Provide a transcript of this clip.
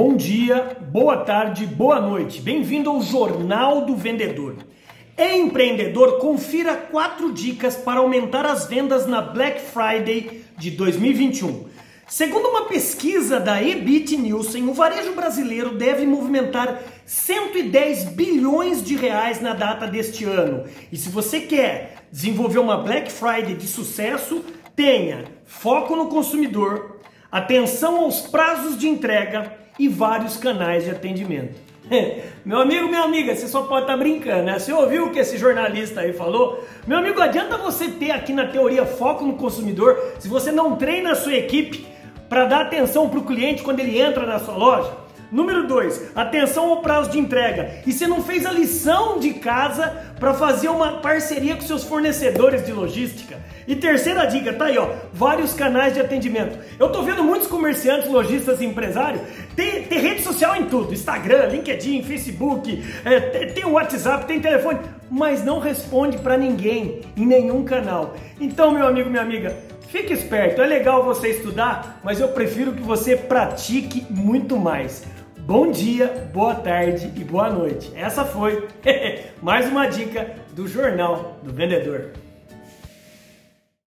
Bom dia, boa tarde, boa noite. Bem-vindo ao Jornal do Vendedor. Empreendedor, confira quatro dicas para aumentar as vendas na Black Friday de 2021. Segundo uma pesquisa da Ebit Nielsen, o varejo brasileiro deve movimentar 110 bilhões de reais na data deste ano. E se você quer desenvolver uma Black Friday de sucesso, tenha foco no consumidor, atenção aos prazos de entrega e vários canais de atendimento. Meu amigo, minha amiga, você só pode estar tá brincando, né? Você ouviu o que esse jornalista aí falou? Meu amigo, adianta você ter aqui na teoria foco no consumidor se você não treina a sua equipe para dar atenção para o cliente quando ele entra na sua loja? Número 2, atenção ao prazo de entrega. E você não fez a lição de casa para fazer uma parceria com seus fornecedores de logística. E terceira dica, tá aí, ó, vários canais de atendimento. Eu tô vendo muitos comerciantes, lojistas e empresários, tem, tem rede social em tudo, Instagram, LinkedIn, Facebook, é, tem, tem WhatsApp, tem telefone, mas não responde para ninguém em nenhum canal. Então, meu amigo, minha amiga, Fique esperto, é legal você estudar, mas eu prefiro que você pratique muito mais. Bom dia, boa tarde e boa noite. Essa foi mais uma dica do Jornal do Vendedor.